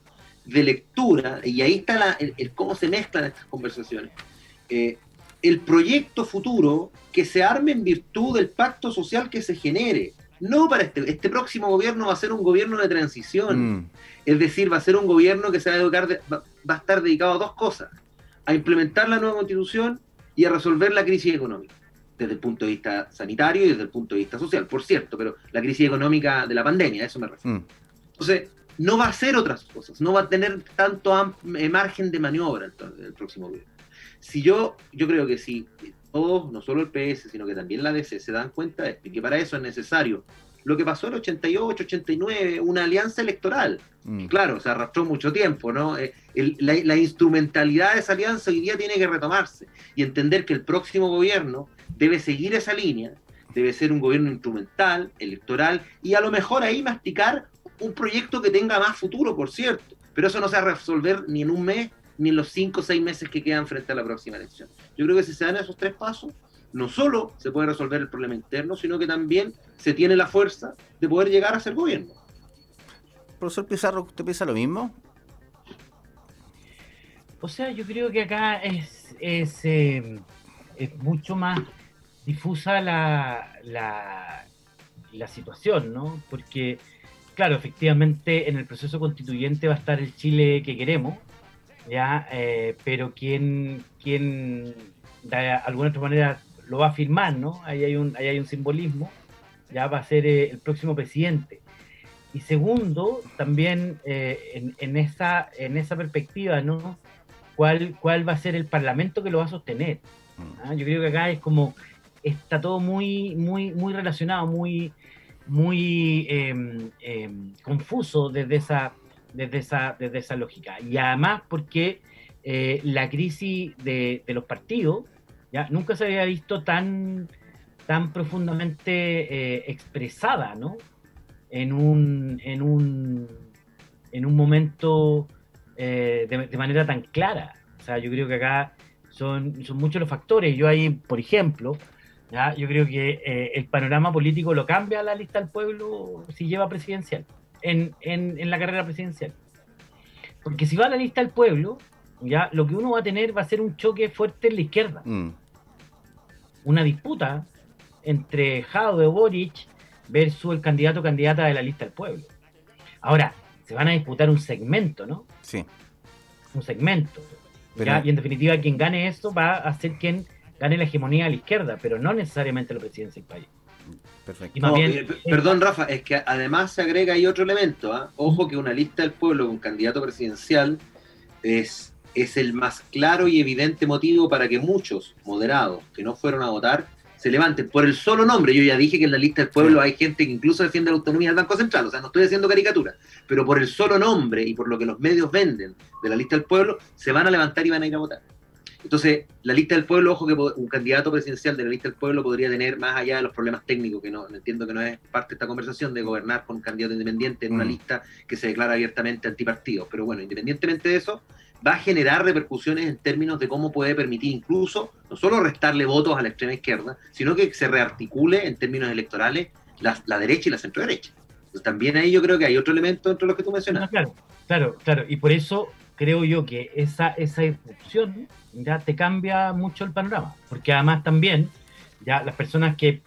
de lectura y ahí está el, cómo se mezclan estas conversaciones. Eh, el proyecto futuro que se arme en virtud del pacto social que se genere. No para este, este próximo gobierno va a ser un gobierno de transición. Mm. Es decir, va a ser un gobierno que se va a, educar va, a estar dedicado a dos cosas. A implementar la nueva constitución y a resolver la crisis económica desde el punto de vista sanitario y desde el punto de vista social, por cierto, pero la crisis económica de la pandemia, a eso me refiero. Mm. Entonces, no va a hacer otras cosas, no va a tener tanto eh, margen de maniobra el, el próximo gobierno. Si yo, yo creo que si todos, no solo el PS, sino que también la DC, se dan cuenta de que para eso es necesario lo que pasó en el 88, 89, una alianza electoral. Mm. Claro, se arrastró mucho tiempo, ¿no? Eh, la, la, instrumentalidad de esa alianza hoy día tiene que retomarse y entender que el próximo gobierno debe seguir esa línea, debe ser un gobierno instrumental, electoral, y a lo mejor ahí masticar un proyecto que tenga más futuro, por cierto. Pero eso no se va a resolver ni en un mes, ni en los cinco o seis meses que quedan frente a la próxima elección. Yo creo que si se dan esos tres pasos, no solo se puede resolver el problema interno, sino que también se tiene la fuerza de poder llegar a ser gobierno. Profesor Pizarro, ¿usted piensa lo mismo? O sea, yo creo que acá es, es, eh, es mucho más difusa la, la, situación, ¿no? Porque, claro, efectivamente en el proceso constituyente va a estar el Chile que queremos, ¿ya? Eh, pero quien, quien de alguna otra manera lo va a firmar, ¿no? Ahí hay un, ahí hay un simbolismo, ya va a ser eh, el próximo presidente. Y segundo, también eh, en, esa, en esa perspectiva, ¿no? ¿Cuál, ¿Cuál va a ser el parlamento que lo va a sostener? Mm. ¿Ah? Yo creo que acá es como está todo muy, muy, muy relacionado, muy, muy em, em, confuso desde esa, desde, esa, desde esa lógica. Y además porque eh, la crisis de, los partidos ya nunca se había visto tan, tan profundamente eh, expresada, ¿no? En un, en un, en un momento eh, de, de, manera tan clara. O sea, yo creo que acá son, son muchos los factores. Yo ahí, por ejemplo, yo creo que el panorama político lo cambia la lista del pueblo si lleva presidencial, en, la carrera presidencial. Porque si va a la lista del pueblo, ya lo que uno va a tener va a ser un choque fuerte en la izquierda. Mm. Una disputa entre Jado de Boric versus el candidato o candidata de la lista del pueblo. Ahora, se van a disputar un segmento, ¿no? Sí. Un segmento. Y en definitiva, quien gane esto va a ser quien gane la hegemonía a la izquierda, pero no necesariamente la presidencia del país. Perfecto. Eh, perdón, Rafa, es que además se agrega ahí otro elemento. ¿ah? Ojo que una lista del pueblo con candidato presidencial es, es el más claro y evidente motivo para que muchos moderados que no fueron a votar se levanten por el solo nombre. Yo ya dije que en la lista del pueblo hay gente que incluso defiende la autonomía del Banco Central, o sea, no estoy haciendo caricatura, pero por el solo nombre y por lo que los medios venden de la lista del pueblo, se van a levantar y van a ir a votar. Entonces, la lista del pueblo, ojo que un candidato presidencial de la lista del pueblo podría tener, más allá de los problemas técnicos, que no entiendo que no es parte de esta conversación, de gobernar con un candidato independiente en una mm. lista que se declara abiertamente antipartido. Pero bueno, independientemente de eso, va a generar repercusiones en términos de cómo puede permitir incluso no solo restarle votos a la extrema izquierda, sino que se rearticule en términos electorales la, la derecha y la centro derecha. Entonces, también ahí yo creo que hay otro elemento entre los que tú mencionas. claro, claro, claro. Y por eso creo yo que esa, esa irrupción ya te cambia mucho el panorama, porque además también ya las personas que,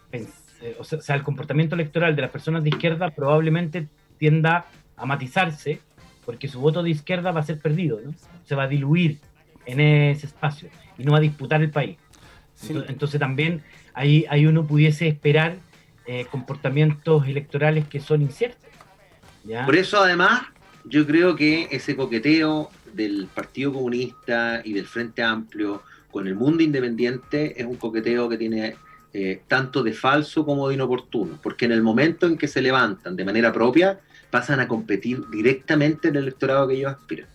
o sea, el comportamiento electoral de las personas de izquierda probablemente tienda a matizarse, porque su voto de izquierda va a ser perdido, ¿no? se va a diluir en ese espacio y no va a disputar el país. Entonces, también ahí, ahí uno pudiese esperar eh, comportamientos electorales que son inciertos. Por eso además yo creo que ese coqueteo del Partido Comunista y del Frente Amplio con el mundo independiente es un coqueteo que tiene eh, tanto de falso como de inoportuno, porque en el momento en que se levantan de manera propia, pasan a competir directamente en el electorado que ellos aspiran.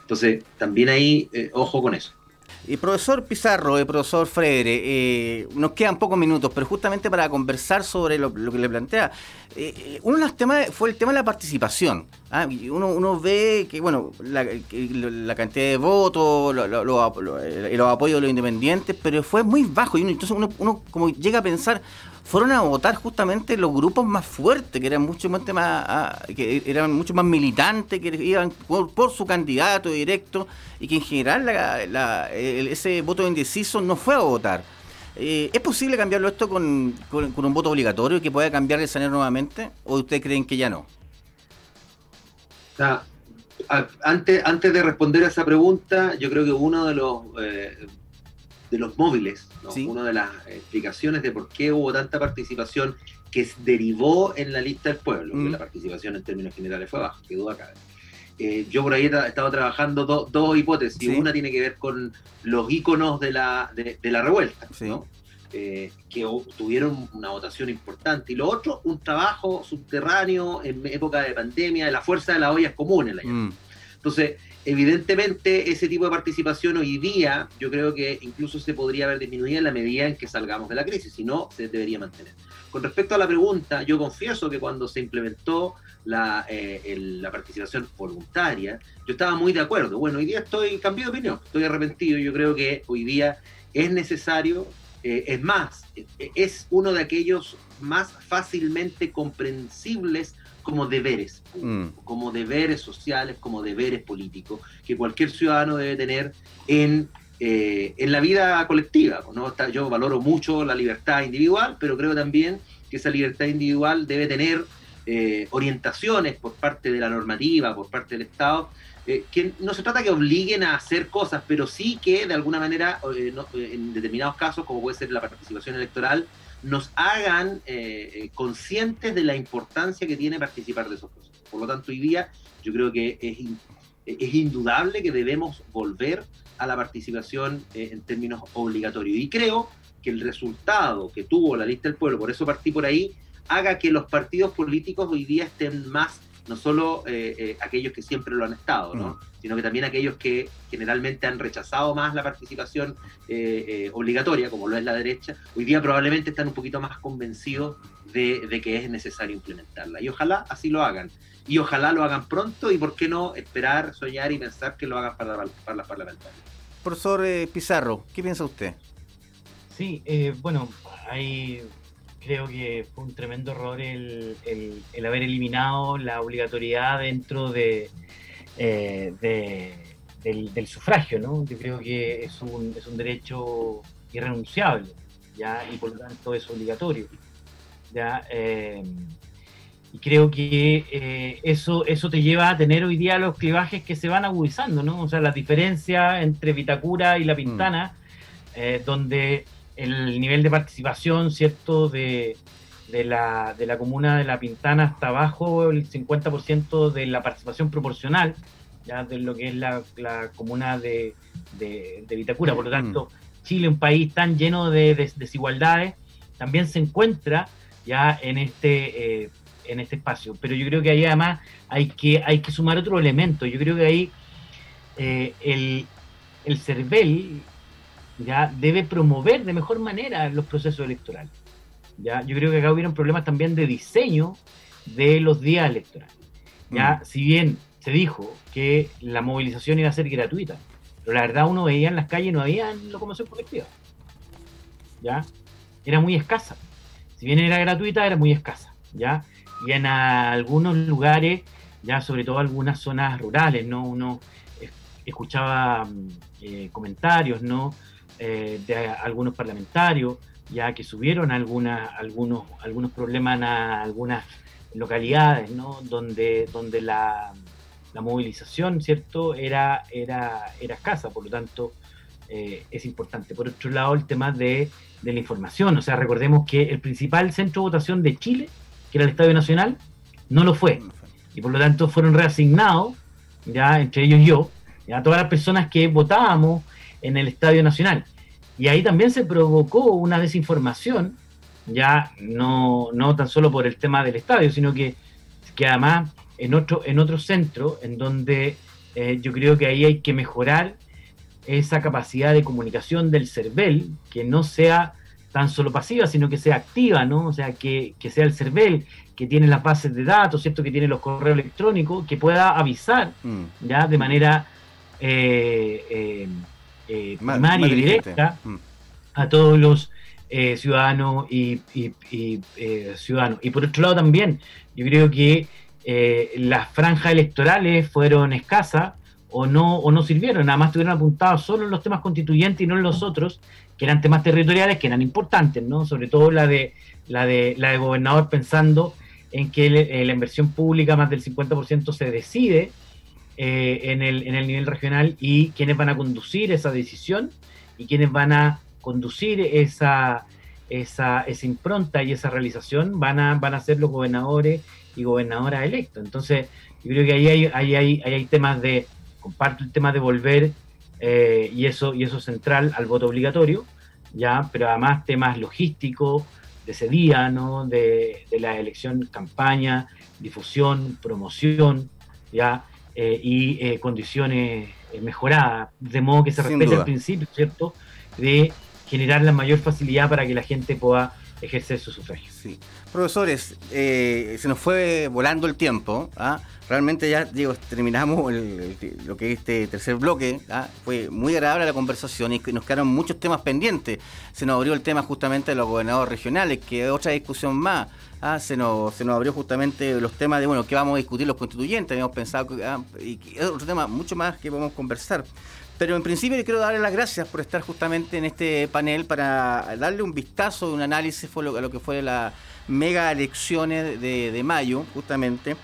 Entonces, también ahí, eh, ojo con eso. Y profesor Pizarro, eh, profesor Fredere, eh, nos quedan pocos minutos, pero justamente para conversar sobre lo, que le plantea, eh, uno de los temas fue el tema de la participación. ¿ah? Uno, ve que, bueno, la, cantidad de votos, los apoyos de los independientes, pero fue muy bajo. Y entonces uno, uno como llega a pensar, fueron a votar justamente los grupos más fuertes, que eran mucho más, ah, que eran mucho más militantes, que iban por, su candidato directo y que en general ese voto indeciso no fue a votar. Eh, ¿Es posible cambiarlo esto con, un voto obligatorio y que pueda cambiar el escenario nuevamente? ¿O ustedes creen que ya no? antes, antes de responder a esa pregunta, yo creo que uno de los eh, de los móviles, una de las explicaciones de por qué hubo tanta participación que derivó en la lista del pueblo, que la participación en términos generales fue baja, que duda cabe. Eh, yo por ahí he estado trabajando dos hipótesis. Una tiene que ver con los íconos de la, de, la revuelta, eh, que tuvieron una votación importante. Y lo otro, un trabajo subterráneo en época de pandemia, de la fuerza de las ollas comunes. La mm. Entonces, Evidentemente, ese tipo de participación hoy día yo creo que incluso se podría haber disminuido en la medida en que salgamos de la crisis, si no, se debería mantener. Con respecto a la pregunta, yo confieso que cuando se implementó la, eh, participación voluntaria, yo estaba muy de acuerdo. Bueno, hoy día estoy cambiado de opinión, estoy arrepentido, yo creo que hoy día es necesario, eh, es más, es uno de aquellos más fácilmente comprensibles como deberes, mm. como deberes sociales, como deberes políticos, que cualquier ciudadano debe tener en, eh, en la vida colectiva. ¿no? Yo valoro mucho la libertad individual, pero creo también que esa libertad individual debe tener eh, orientaciones por parte de la normativa, por parte del Estado, eh, que no se trata que obliguen a hacer cosas, pero sí que de alguna manera, en determinados casos, como puede ser la participación electoral, nos hagan eh, eh, conscientes de la importancia que tiene participar de esos procesos. Por lo tanto, hoy día yo creo que es, indudable que debemos volver a la participación eh, en términos obligatorios. Y creo que el resultado que tuvo la lista del pueblo, por eso partí por ahí, haga que los partidos políticos hoy día estén más no solo eh, eh, aquellos que siempre lo han estado, ¿no? Mm. sino que también aquellos que generalmente han rechazado más la participación eh, obligatoria, como lo es la derecha, hoy día probablemente están un poquito más convencidos de, que es necesario implementarla. Y ojalá así lo hagan. Y ojalá lo hagan pronto y por qué no esperar, soñar y pensar que lo hagan para, para las parlamentarias. Profesor Pizarro, ¿qué piensa usted? Sí, bueno, hay creo que fue un tremendo error el, el, haber eliminado la obligatoriedad dentro de, eh, del, sufragio, ¿no? Yo creo que es un, es un derecho irrenunciable, ¿ya? Y por lo tanto es obligatorio, ¿ya? Eh, y creo que eh, eso, eso te lleva a tener hoy día los clivajes que se van agudizando, ¿no? O sea, la diferencia entre Vitacura y La Pintana, mm. donde el nivel de participación, ¿cierto?, de, de la, de la comuna de La Pintana hasta abajo el 50% de la participación proporcional ya de lo que es la, comuna de, de, Vitacura. Por lo tanto, Chile, un país tan lleno de, desigualdades, también se encuentra ya en este, eh, en este espacio. Pero yo creo que ahí además hay que, hay que sumar otro elemento. Yo creo que ahí eh, el, el CERVEL ya debe promover de mejor manera los procesos electorales. ¿ya? Yo creo que acá hubieron problemas también de diseño de los días electorales. ¿ya? Mm. Si bien se dijo que la movilización iba a ser gratuita, pero la verdad uno veía en las calles no había locomoción colectiva. ¿Ya? Era muy escasa. Si bien era gratuita, era muy escasa. ¿Ya? Y en algunos lugares, ya sobre todo algunas zonas rurales, ¿no? Uno escuchaba mm, eh, comentarios, ¿no? Eh, de algunos parlamentarios, ya que subieron algunas, algunos, algunos problemas en algunas localidades, ¿no? Donde, donde la, la movilización, ¿cierto?, era, era, era escasa, por lo tanto, eh, es importante. Por otro lado, el tema de, de, la información, o sea, recordemos que el principal centro de votación de Chile, que era el Estadio Nacional, no lo fue, y por lo tanto fueron reasignados, ya entre ellos yo, ya todas las personas que votábamos en el Estadio Nacional. Y ahí también se provocó una desinformación, ya no, no tan solo por el tema del estadio, sino que, que además en otro, en otro centro, en donde eh, yo creo que ahí hay que mejorar esa capacidad de comunicación del CERVEL, que no sea tan solo pasiva, sino que sea activa, ¿no? O sea, que, sea el CERVEL, que tiene las bases de datos, ¿cierto? Que tiene los correos electrónicos, que pueda avisar, mm. ¿ya? De manera eh, eh, primaria y directa mm. a todos los ciudadanos y, y ciudadanos. Y por otro lado también, yo creo que eh, las franjas electorales fueron escasas o no, o no sirvieron, nada más estuvieron apuntados solo en los temas constituyentes y no en los otros, que eran temas territoriales que eran importantes, ¿no? Sobre todo la de la de la de gobernador pensando en que eh, la inversión pública más del 50% se decide eh, en, el, en el nivel regional y quiénes van a conducir esa decisión y quiénes van a conducir esa, esa, esa impronta y esa realización van a, van a ser los gobernadores y gobernadora electo. Entonces, yo creo que ahí hay, ahí hay, hay temas de, comparto el tema de volver, eh, y, eso, y eso central al voto obligatorio, ya, pero además temas logísticos de ese día, ¿no? de, de la elección, campaña, difusión, promoción, ya, eh, y eh, condiciones mejoradas, de modo que se respete el principio, ¿cierto?, de generar la mayor facilidad para que la gente pueda ejercer su sufragio. Sí. Profesores, eh, se nos fue volando el tiempo. ¿ah? Realmente ya digo, terminamos lo que es este tercer bloque. ¿ah? Fue muy agradable la conversación y nos quedaron muchos temas pendientes. Se nos abrió el tema justamente de los gobernadores regionales, que es otra discusión más. ¿Ah? Se, nos, se nos abrió justamente los temas de, bueno, qué vamos a discutir los constituyentes. Habíamos pensado que y es otro tema mucho más que podemos conversar. Pero en principio quiero darle las gracias por estar justamente en este panel para darle un vistazo, un análisis a lo que fue la mega elecciones de, mayo, justamente.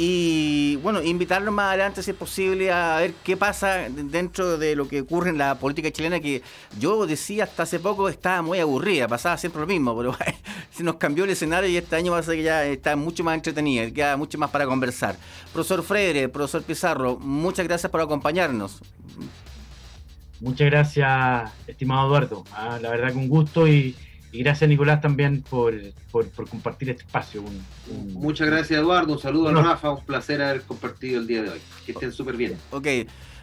Y bueno, invitarlos más adelante, si es posible, a ver qué pasa dentro de lo que ocurre en la política chilena, que yo decía hasta hace poco estaba muy aburrida, pasaba siempre lo mismo, pero [laughs] se nos cambió el escenario y este año ser que ya está mucho más entretenida, queda mucho más para conversar. Profesor Freire, profesor Pizarro, muchas gracias por acompañarnos. Muchas gracias, estimado Eduardo. Ah, la verdad que un gusto y, gracias Nicolás también por, compartir este espacio. Muchas gracias Eduardo, un saludo a Rafa, un placer haber compartido el día de hoy. Que estén súper bien. Ok,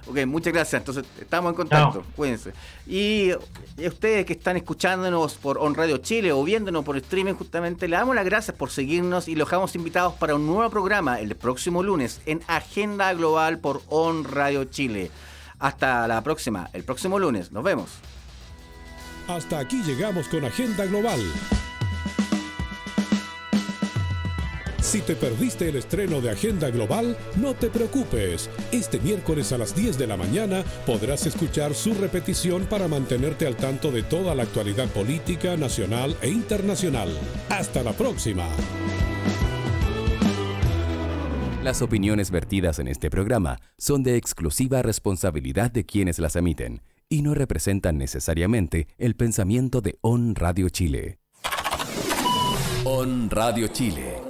ok, muchas gracias. Entonces estamos en contacto, cuídense. Y, ustedes que están escuchándonos por On Radio Chile o viéndonos por streaming, justamente le damos las gracias por seguirnos y los dejamos invitados para un nuevo programa el próximo lunes en Agenda Global por On Radio Chile. Hasta la próxima, el próximo lunes. Nos vemos. Hasta aquí llegamos con Agenda Global. Si te perdiste el estreno de Agenda Global, no te preocupes. Este miércoles a las 10 de la mañana podrás escuchar su repetición para mantenerte al tanto de toda la actualidad política nacional e internacional. Hasta la próxima. Las opiniones vertidas en este programa son de exclusiva responsabilidad de quienes las emiten y no representan necesariamente el pensamiento de On Radio Chile. On Radio Chile.